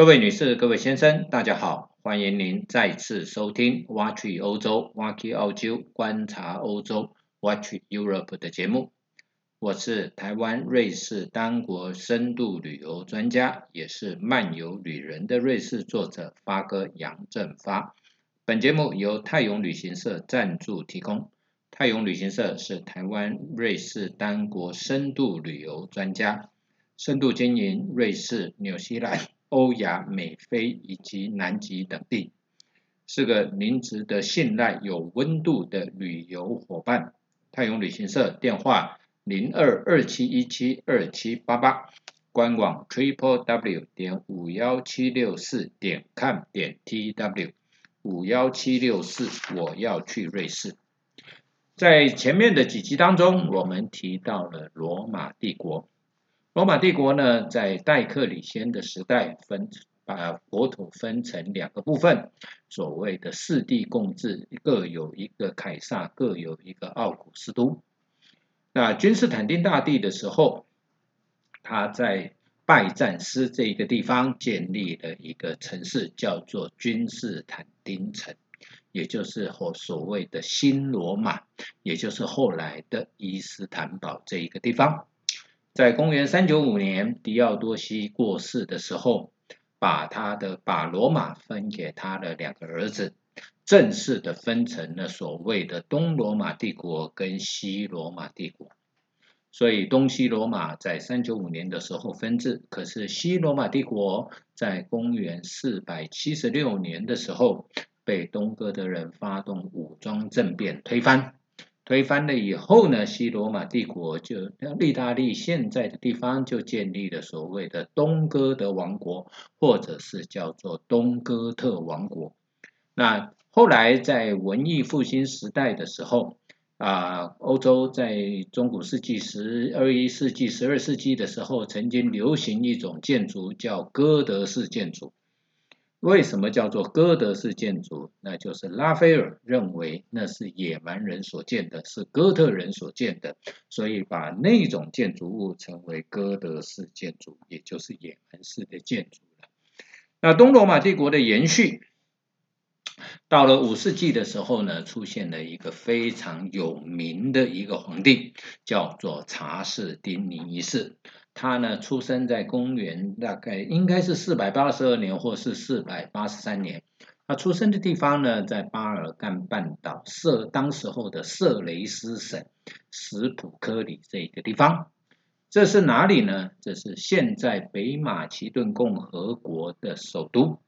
各位女士、各位先生，大家好，欢迎您再次收听《挖去欧洲》挖去澳洲观察欧洲 Watch Europe 的节目。我是台湾瑞士单国深度旅游专家，也是漫游旅人的瑞士作者发哥杨振发。本节目由泰永旅行社赞助提供。泰永旅行社是台湾瑞士单国深度旅游专家，深度经营瑞士、纽西兰。欧亚、美非以及南极等地，是个您值得信赖、有温度的旅游伙伴。泰永旅行社电话零二二七一七二七八八，官网 triple w 点五幺七六四点 com 点 t w 五幺七六四，我要去瑞士。在前面的几集当中，我们提到了罗马帝国。罗马帝国呢，在戴克里先的时代，分把国土分成两个部分，所谓的四帝共治，各有一个凯撒，各有一个奥古斯都。那君士坦丁大帝的时候，他在拜占斯这一个地方建立了一个城市，叫做君士坦丁城，也就是后所谓的新罗马，也就是后来的伊斯坦堡这一个地方。在公元三九五年，狄奥多西过世的时候，把他的把罗马分给他的两个儿子，正式的分成了所谓的东罗马帝国跟西罗马帝国。所以东西罗马在三九五年的时候分治，可是西罗马帝国在公元四百七十六年的时候，被东哥的人发动武装政变推翻。推翻了以后呢，西罗马帝国就意大利现在的地方就建立了所谓的东哥德王国，或者是叫做东哥特王国。那后来在文艺复兴时代的时候，啊，欧洲在中古世纪十二一世纪、十二世纪的时候，曾经流行一种建筑叫哥德式建筑。为什么叫做哥德式建筑？那就是拉斐尔认为那是野蛮人所建的，是哥特人所建的，所以把那种建筑物称为哥德式建筑，也就是野蛮式的建筑了。那东罗马帝国的延续，到了五世纪的时候呢，出现了一个非常有名的一个皇帝，叫做查士丁尼一世。他呢，出生在公元大概应该是四百八十二年，或是四百八十三年。他出生的地方呢，在巴尔干半岛色当时候的色雷斯省史普科里这一个地方。这是哪里呢？这是现在北马其顿共和国的首都。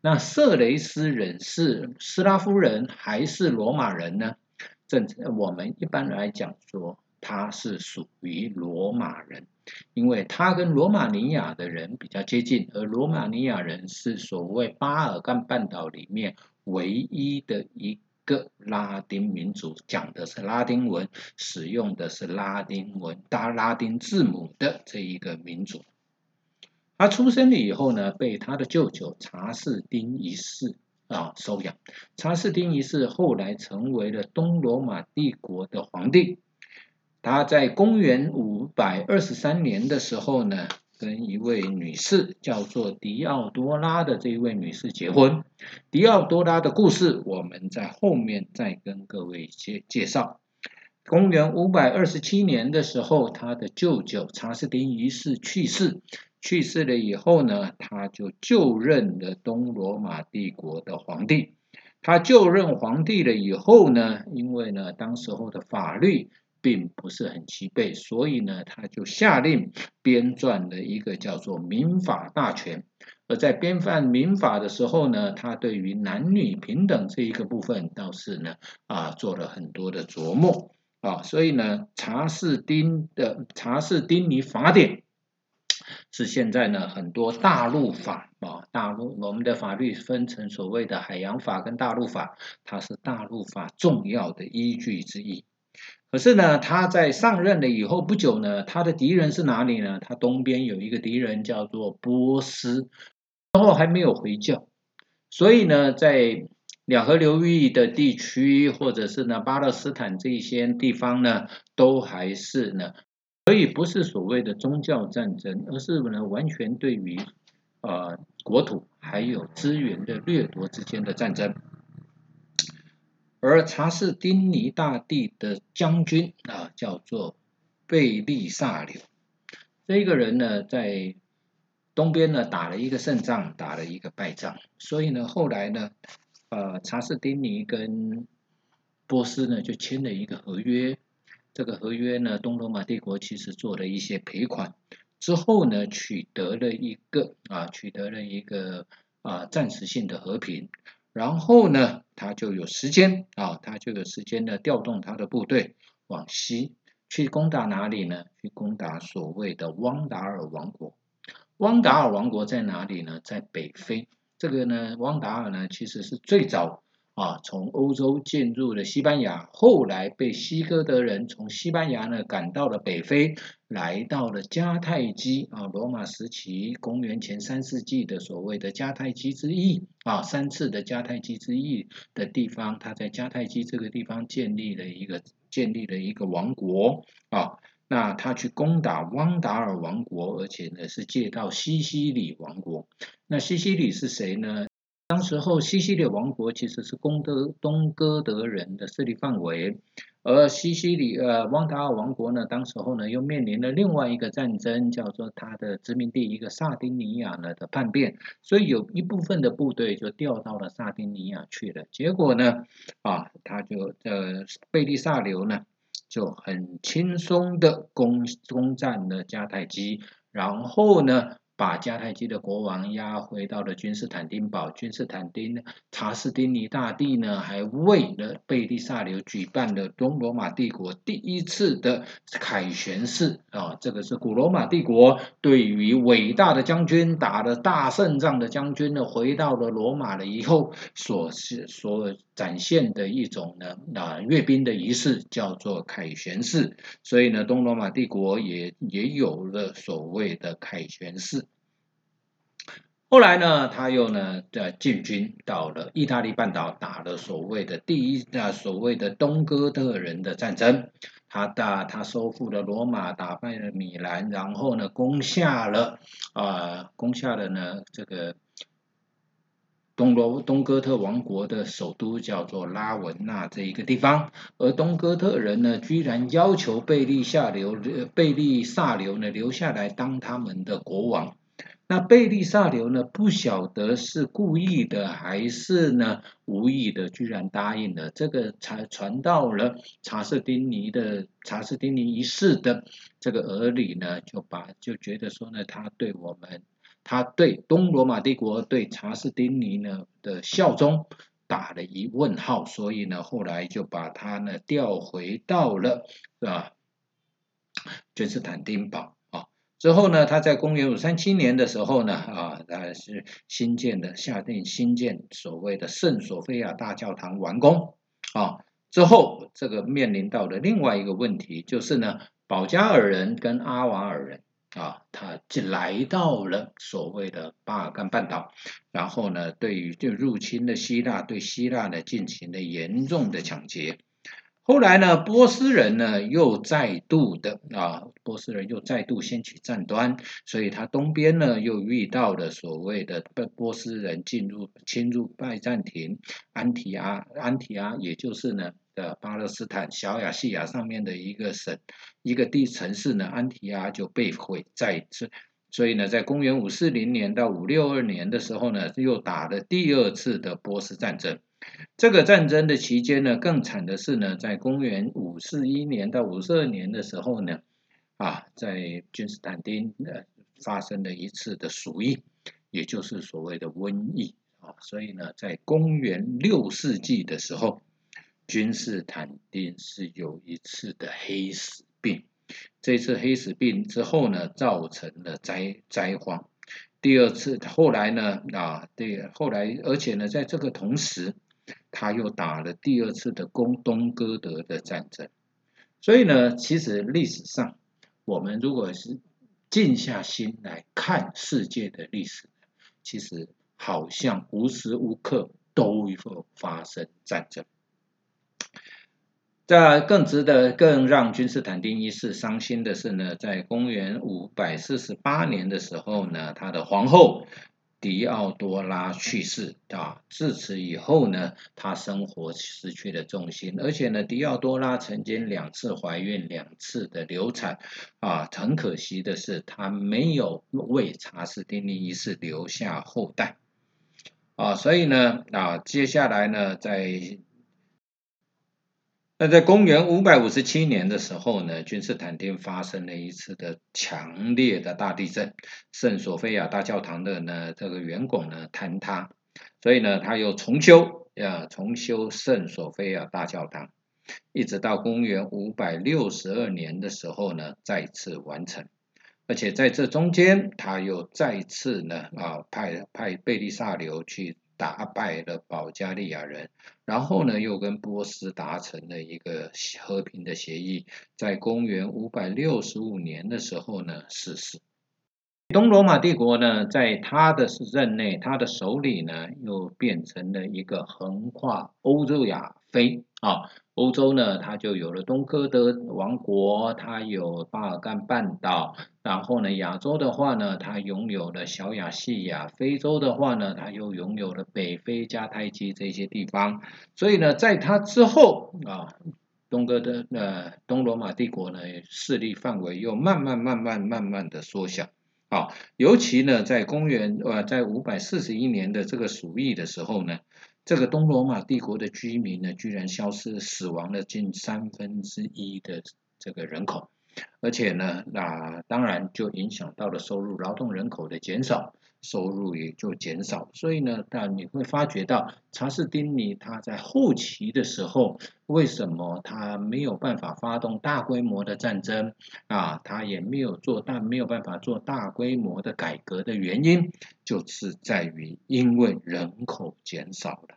那色雷斯人是斯拉夫人还是罗马人呢？这我们一般来讲说，他是属于罗马人。因为他跟罗马尼亚的人比较接近，而罗马尼亚人是所谓巴尔干半岛里面唯一的一个拉丁民族，讲的是拉丁文，使用的是拉丁文大拉丁字母的这一个民族。他出生了以后呢，被他的舅舅查士丁一世啊收养。查士丁一世后来成为了东罗马帝国的皇帝。他在公元五百二十三年的时候呢，跟一位女士叫做狄奥多拉的这一位女士结婚。狄奥多拉的故事，我们在后面再跟各位介介绍。公元五百二十七年的时候，他的舅舅查士丁一世去世，去世了以后呢，他就就任了东罗马帝国的皇帝。他就任皇帝了以后呢，因为呢，当时候的法律。并不是很齐备，所以呢，他就下令编撰了一个叫做《民法大全》。而在编撰民法的时候呢，他对于男女平等这一个部分倒是呢啊做了很多的琢磨啊。所以呢，查士丁的《查士丁尼法典》是现在呢很多大陆法啊，大陆我们的法律分成所谓的海洋法跟大陆法，它是大陆法重要的依据之一。可是呢，他在上任了以后不久呢，他的敌人是哪里呢？他东边有一个敌人叫做波斯，然后还没有回教，所以呢，在两河流域的地区或者是呢巴勒斯坦这些地方呢，都还是呢，所以不是所谓的宗教战争，而是呢完全对于呃国土还有资源的掠夺之间的战争。而查士丁尼大帝的将军啊，叫做贝利萨留，这个人呢，在东边呢打了一个胜仗，打了一个败仗，所以呢，后来呢，呃，查士丁尼跟波斯呢就签了一个合约，这个合约呢，东罗马帝国其实做了一些赔款，之后呢，取得了一个啊，取得了一个啊暂时性的和平。然后呢，他就有时间啊，他就有时间呢，调动他的部队往西去攻打哪里呢？去攻打所谓的汪达尔王国。汪达尔王国在哪里呢？在北非。这个呢，汪达尔呢，其实是最早。啊，从欧洲进入了西班牙，后来被西哥德人从西班牙呢赶到了北非，来到了迦太基啊，罗马时期公元前三世纪的所谓的迦太基之役啊，三次的迦太基之役的地方，他在迦太基这个地方建立了一个建立了一个王国啊，那他去攻打汪达尔王国，而且呢是借到西西里王国，那西西里是谁呢？当时候，西西里王国其实是攻德东哥德人的势力范围，而西西里呃汪达尔王国呢，当时候呢又面临了另外一个战争，叫做他的殖民地一个萨丁尼亚呢的叛变，所以有一部分的部队就调到了萨丁尼亚去了。结果呢，啊，他就呃贝利萨留呢就很轻松的攻攻占了迦太基，然后呢。把迦太基的国王押回到了君士坦丁堡。君士坦丁查士丁尼大帝呢，还为了贝利萨留举办了东罗马帝国第一次的凯旋式啊，这个是古罗马帝国对于伟大的将军打了大胜仗的将军呢，回到了罗马了以后所是所展现的一种呢啊阅兵的仪式，叫做凯旋式。所以呢，东罗马帝国也也有了所谓的凯旋式。后来呢，他又呢，在进军到了意大利半岛，打了所谓的第一啊，所谓的东哥特人的战争。他打，他收复了罗马，打败了米兰，然后呢，攻下了啊，攻下了呢这个东罗东哥特王国的首都，叫做拉文纳这一个地方。而东哥特人呢，居然要求贝利下流贝利萨留呢留下来当他们的国王。那贝利萨留呢？不晓得是故意的还是呢无意的，居然答应了。这个才传到了查士丁尼的查士丁尼一世的这个耳里呢，就把就觉得说呢，他对我们，他对东罗马帝国对查士丁尼呢的效忠打了一问号，所以呢，后来就把他呢调回到了啊君士坦丁堡。之后呢，他在公元五三七年的时候呢，啊，他是新建的，下定新建所谓的圣索菲亚大教堂完工，啊，之后这个面临到的另外一个问题就是呢，保加尔人跟阿瓦尔人，啊，他就来到了所谓的巴尔干半岛，然后呢，对于就入侵的希腊，对希腊呢进行了严重的抢劫。后来呢，波斯人呢又再度的啊，波斯人又再度掀起战端，所以他东边呢又遇到了所谓的波波斯人进入侵入拜占庭，安提阿安提阿，也就是呢的巴勒斯坦小亚细亚上面的一个省一个地城市呢，安提阿就被毁在这，所以呢，在公元五四零年到五六二年的时候呢，又打了第二次的波斯战争。这个战争的期间呢，更惨的是呢，在公元五四一年到五四二年的时候呢，啊，在君士坦丁呃发生了一次的鼠疫，也就是所谓的瘟疫啊，所以呢，在公元六世纪的时候，君士坦丁是有一次的黑死病，这次黑死病之后呢，造成了灾灾荒。第二次后来呢，啊，对，后来而且呢，在这个同时。他又打了第二次的攻东哥德的战争，所以呢，其实历史上，我们如果是静下心来看世界的历史，其实好像无时无刻都会发生战争。在更值得、更让君士坦丁一世伤心的是呢，在公元五百四十八年的时候呢，他的皇后迪奥多拉去世啊，自此以后呢，他生活失去了重心，而且呢，迪奥多拉曾经两次怀孕，两次的流产啊，很可惜的是，他没有为查士丁尼一世留下后代。啊，所以呢啊，接下来呢，在那在公元五百五十七年的时候呢，君士坦丁发生了一次的强烈的大地震，圣索菲亚大教堂的呢这个圆拱呢坍塌，所以呢他又重修啊重修圣索菲亚大教堂，一直到公元五百六十二年的时候呢再次完成，而且在这中间他又再次呢啊派派贝利萨留去。打败了保加利亚人，然后呢，又跟波斯达成了一个和平的协议，在公元五百六十五年的时候呢，逝世。东罗马帝国呢，在他的任内，他的手里呢，又变成了一个横跨欧洲亚非。啊。欧洲呢，它就有了东哥德王国，它有巴尔干半岛，然后呢，亚洲的话呢，它拥有了小亚细亚，非洲的话呢，它又拥有了北非加泰基这些地方，所以呢，在它之后啊，东哥的呃东罗马帝国呢，势力范围又慢慢慢慢慢慢的缩小，啊，尤其呢，在公元呃在五百四十一年的这个鼠疫的时候呢。这个东罗马帝国的居民呢，居然消失，死亡了近三分之一的这个人口，而且呢，那当然就影响到了收入，劳动人口的减少，收入也就减少。所以呢，但你会发觉到查士丁尼他在后期的时候，为什么他没有办法发动大规模的战争啊？他也没有做大，没有办法做大规模的改革的原因，就是在于因为人口减少了。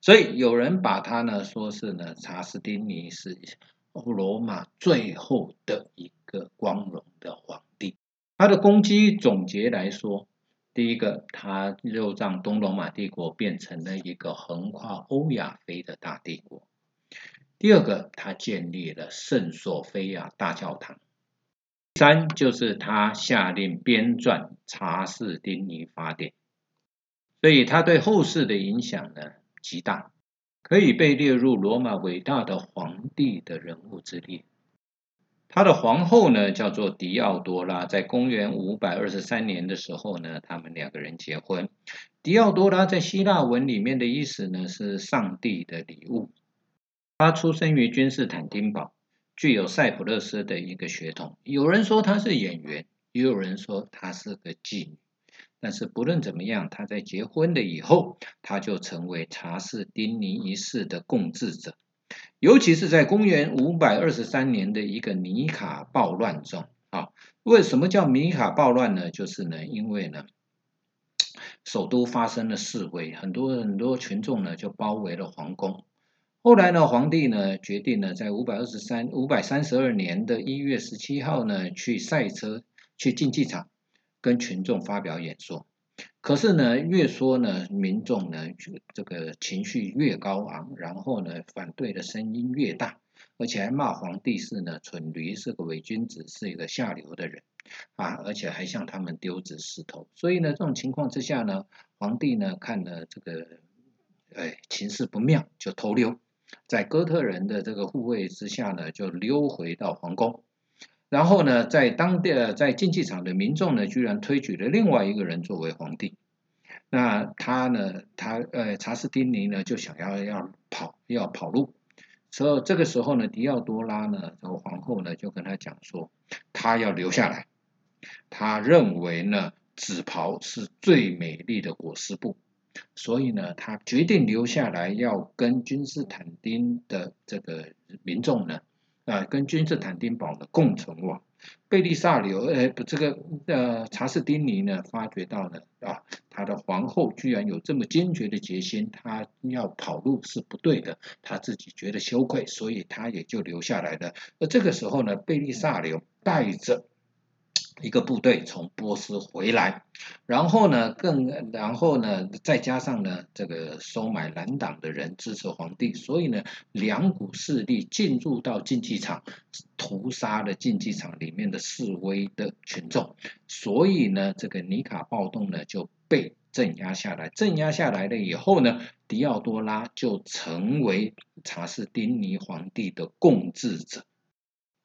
所以有人把他呢说是呢，查士丁尼是欧罗马最后的一个光荣的皇他的功绩总结来说，第一个，他又让东罗马帝国变成了一个横跨欧亚非的大帝国；第二个，他建立了圣索菲亚大教堂；三就是他下令编撰《查士丁尼法典》，所以他对后世的影响呢？极大，可以被列入罗马伟大的皇帝的人物之列。他的皇后呢，叫做狄奥多拉，在公元五百二十三年的时候呢，他们两个人结婚。狄奥多拉在希腊文里面的意思呢，是上帝的礼物。他出生于君士坦丁堡，具有塞浦路斯的一个血统。有人说他是演员，也有人说他是个妓女。但是不论怎么样，他在结婚的以后，他就成为查士丁尼一世的共治者。尤其是在公元五百二十三年的一个尼卡暴乱中，啊，为什么叫尼卡暴乱呢？就是呢，因为呢，首都发生了示威，很多很多群众呢就包围了皇宫。后来呢，皇帝呢决定呢，在五百二十三五百三十二年的一月十七号呢，去赛车去竞技场。跟群众发表演说，可是呢，越说呢，民众呢就，这个情绪越高昂，然后呢，反对的声音越大，而且还骂皇帝是呢蠢驴，是个伪君子，是一个下流的人啊，而且还向他们丢掷石头。所以呢，这种情况之下呢，皇帝呢看了这个，哎，情势不妙，就偷溜，在哥特人的这个护卫之下呢，就溜回到皇宫。然后呢，在当地在竞技场的民众呢，居然推举了另外一个人作为皇帝。那他呢，他呃查士丁尼呢，就想要要跑要跑路。所以这个时候呢，迪奥多拉呢，这个皇后呢，就跟他讲说，他要留下来。他认为呢，紫袍是最美丽的裹尸布，所以呢，他决定留下来，要跟君士坦丁的这个民众呢。啊，跟君士坦丁堡的共存亡，贝利萨留，呃，不，这个呃，查士丁尼呢，发觉到了啊，他的皇后居然有这么坚决的决心，他要跑路是不对的，他自己觉得羞愧，所以他也就留下来了。而这个时候呢，贝利萨留带着一个部队从波斯回来，然后呢，更然后呢，再加上呢，这个收买蓝党的人支持皇帝，所以呢，两股势力进入到竞技场，屠杀了竞技场里面的示威的群众，所以呢，这个尼卡暴动呢就被镇压下来。镇压下来了以后呢，迪奥多拉就成为查士丁尼皇帝的共治者。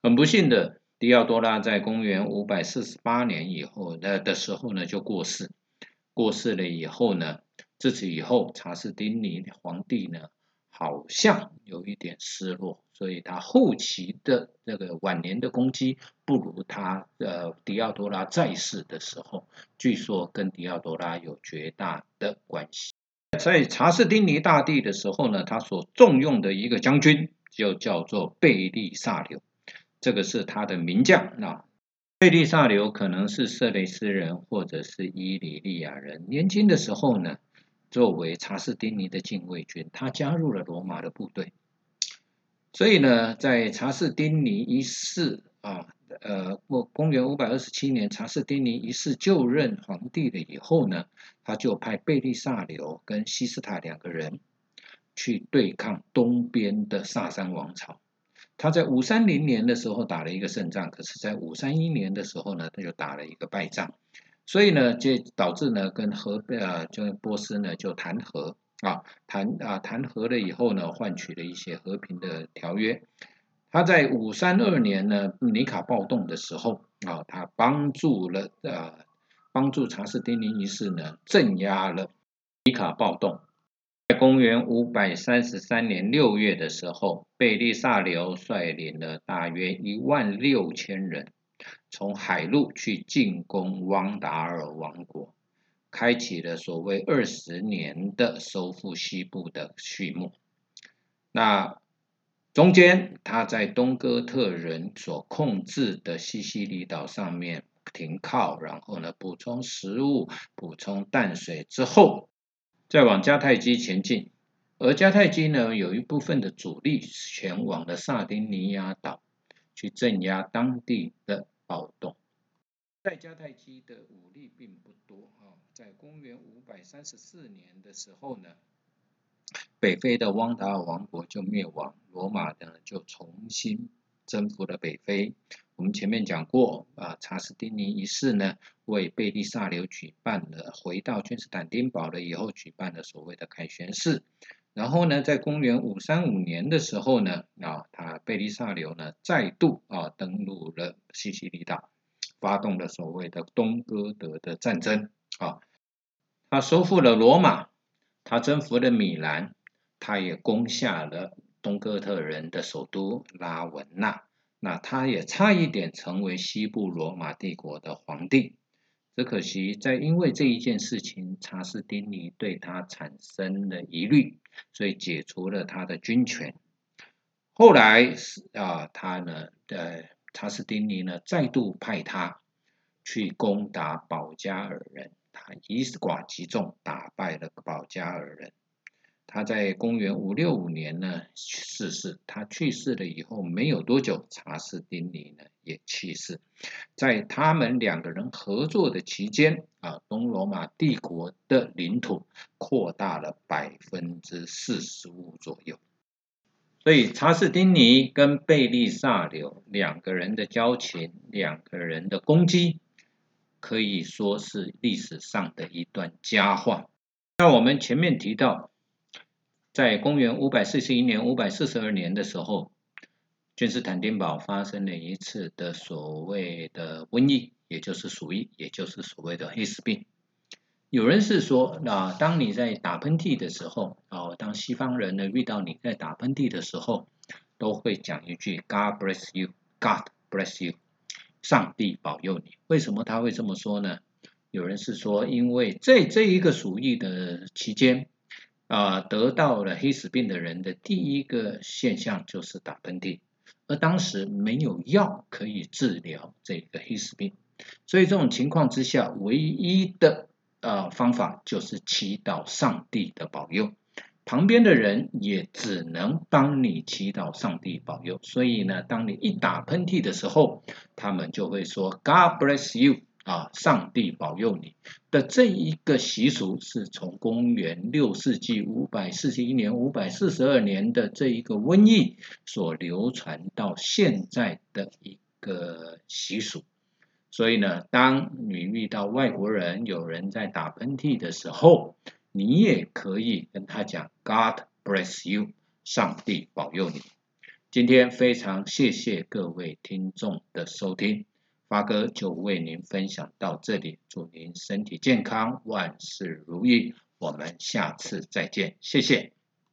很不幸的。迪奥多拉在公元五百四十八年以后的的时候呢，就过世。过世了以后呢，自此以后，查士丁尼皇帝呢，好像有一点失落，所以他后期的这个晚年的攻击不如他呃迪奥多拉在世的时候。据说跟迪奥多拉有绝大的关系。在查士丁尼大帝的时候呢，他所重用的一个将军就叫做贝利萨留。这个是他的名将啊，贝利萨留可能是色雷斯人或者是伊里利亚人。年轻的时候呢，作为查士丁尼的禁卫军，他加入了罗马的部队。所以呢，在查士丁尼一世啊，呃，公公元五百二十七年，查士丁尼一世就任皇帝了以后呢，他就派贝利萨留跟西斯塔两个人去对抗东边的萨珊王朝。他在五三零年的时候打了一个胜仗，可是，在五三一年的时候呢，他就打了一个败仗，所以呢，就导致呢，跟和呃，就波斯呢就谈和啊，谈啊谈和了以后呢，换取了一些和平的条约。他在五三二年呢，尼卡暴动的时候啊，他帮助了呃，帮助查士丁尼一世呢，镇压了尼卡暴动。在公元五百三十三年六月的时候，贝利萨留率领了大约一万六千人，从海路去进攻汪达尔王国，开启了所谓二十年的收复西部的序幕。那中间，他在东哥特人所控制的西西里岛上面停靠，然后呢，补充食物、补充淡水之后。再往迦太基前进，而迦太基呢，有一部分的主力前往了萨丁尼亚岛，去镇压当地的暴动。在迦太基的武力并不多啊，在公元五百三十四年的时候呢，北非的汪达尔王国就灭亡，罗马呢就重新征服了北非。我们前面讲过啊，查士丁尼一世呢，为贝利萨留举办了回到君士坦丁堡了以后，举办了所谓的凯旋式。然后呢，在公元五三五年的时候呢，啊，他贝利萨留呢再度啊登陆了西西里岛，发动了所谓的东哥德的战争啊。他收复了罗马，他征服了米兰，他也攻下了东哥特人的首都拉文纳。那他也差一点成为西部罗马帝国的皇帝，只可惜在因为这一件事情，查士丁尼对他产生了疑虑，所以解除了他的军权。后来是啊，他呢，呃，查士丁尼呢再度派他去攻打保加尔人，他以寡击众，打败了保加尔人。他在公元五六五年呢逝世，他去世了以后没有多久，查士丁尼呢也去世。在他们两个人合作的期间啊，东罗马帝国的领土扩大了百分之四十五左右。所以查士丁尼跟贝利萨留两个人的交情，两个人的攻击，可以说是历史上的一段佳话。那我们前面提到。在公元五百四十一年、五百四十二年的时候，君士坦丁堡发生了一次的所谓的瘟疫，也就是鼠疫，也就是所谓的黑死病。有人是说，那当你在打喷嚏的时候，哦，当西方人呢遇到你在打喷嚏的时候，都会讲一句 “God bless you, God bless you”，上帝保佑你。为什么他会这么说呢？有人是说，因为在这一个鼠疫的期间。啊，得到了黑死病的人的第一个现象就是打喷嚏，而当时没有药可以治疗这个黑死病，所以这种情况之下，唯一的呃方法就是祈祷上帝的保佑。旁边的人也只能帮你祈祷上帝保佑。所以呢，当你一打喷嚏的时候，他们就会说 “God bless you” 啊，上帝保佑你的这一个习俗是从公元六世纪五百四十一年、五百四十二年的这一个瘟疫所流传到现在的一个习俗。所以呢，当你遇到外国人有人在打喷嚏的时候，你也可以跟他讲 “God bless you”，上帝保佑你。今天非常谢谢各位听众的收听，发哥就为您分享到这里，祝您身体健康，万事如意。我们下次再见，谢谢。